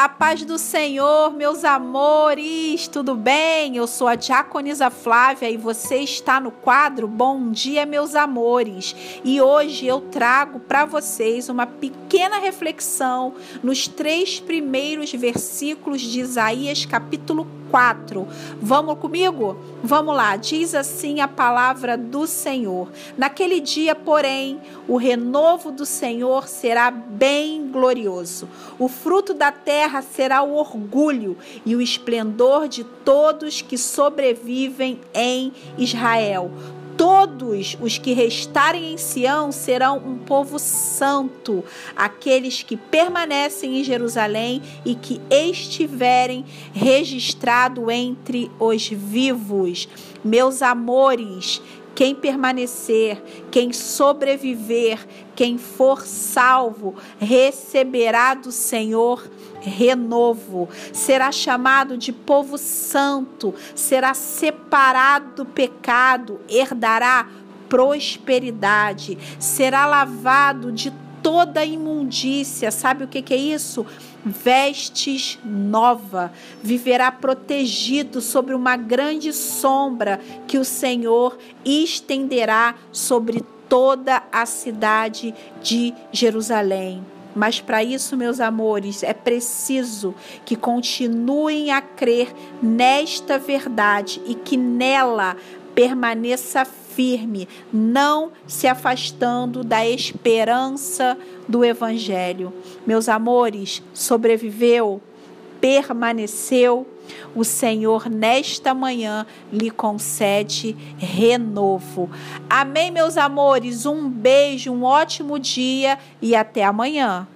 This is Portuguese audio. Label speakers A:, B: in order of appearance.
A: A paz do Senhor, meus amores, tudo bem? Eu sou a Diaconisa Flávia e você está no quadro Bom Dia, meus amores. E hoje eu trago para vocês uma pequena reflexão nos três primeiros versículos de Isaías, capítulo 4. Vamos comigo? Vamos lá, diz assim a palavra do Senhor. Naquele dia, porém, o renovo do Senhor será bem glorioso. O fruto da terra será o orgulho e o esplendor de todos que sobrevivem em Israel todos os que restarem em Sião serão um povo santo, aqueles que permanecem em Jerusalém e que estiverem registrados entre os vivos. Meus amores, quem permanecer, quem sobreviver, quem for salvo, receberá do Senhor renovo, será chamado de povo santo, será separado do pecado, herdará prosperidade, será lavado de toda imundícia. Sabe o que, que é isso? vestes nova, viverá protegido sobre uma grande sombra que o Senhor estenderá sobre toda a cidade de Jerusalém. Mas para isso, meus amores, é preciso que continuem a crer nesta verdade e que nela permaneça firme, não se afastando da esperança do Evangelho. Meus amores, sobreviveu, permaneceu. O Senhor, nesta manhã, lhe concede renovo. Amém, meus amores? Um beijo, um ótimo dia e até amanhã.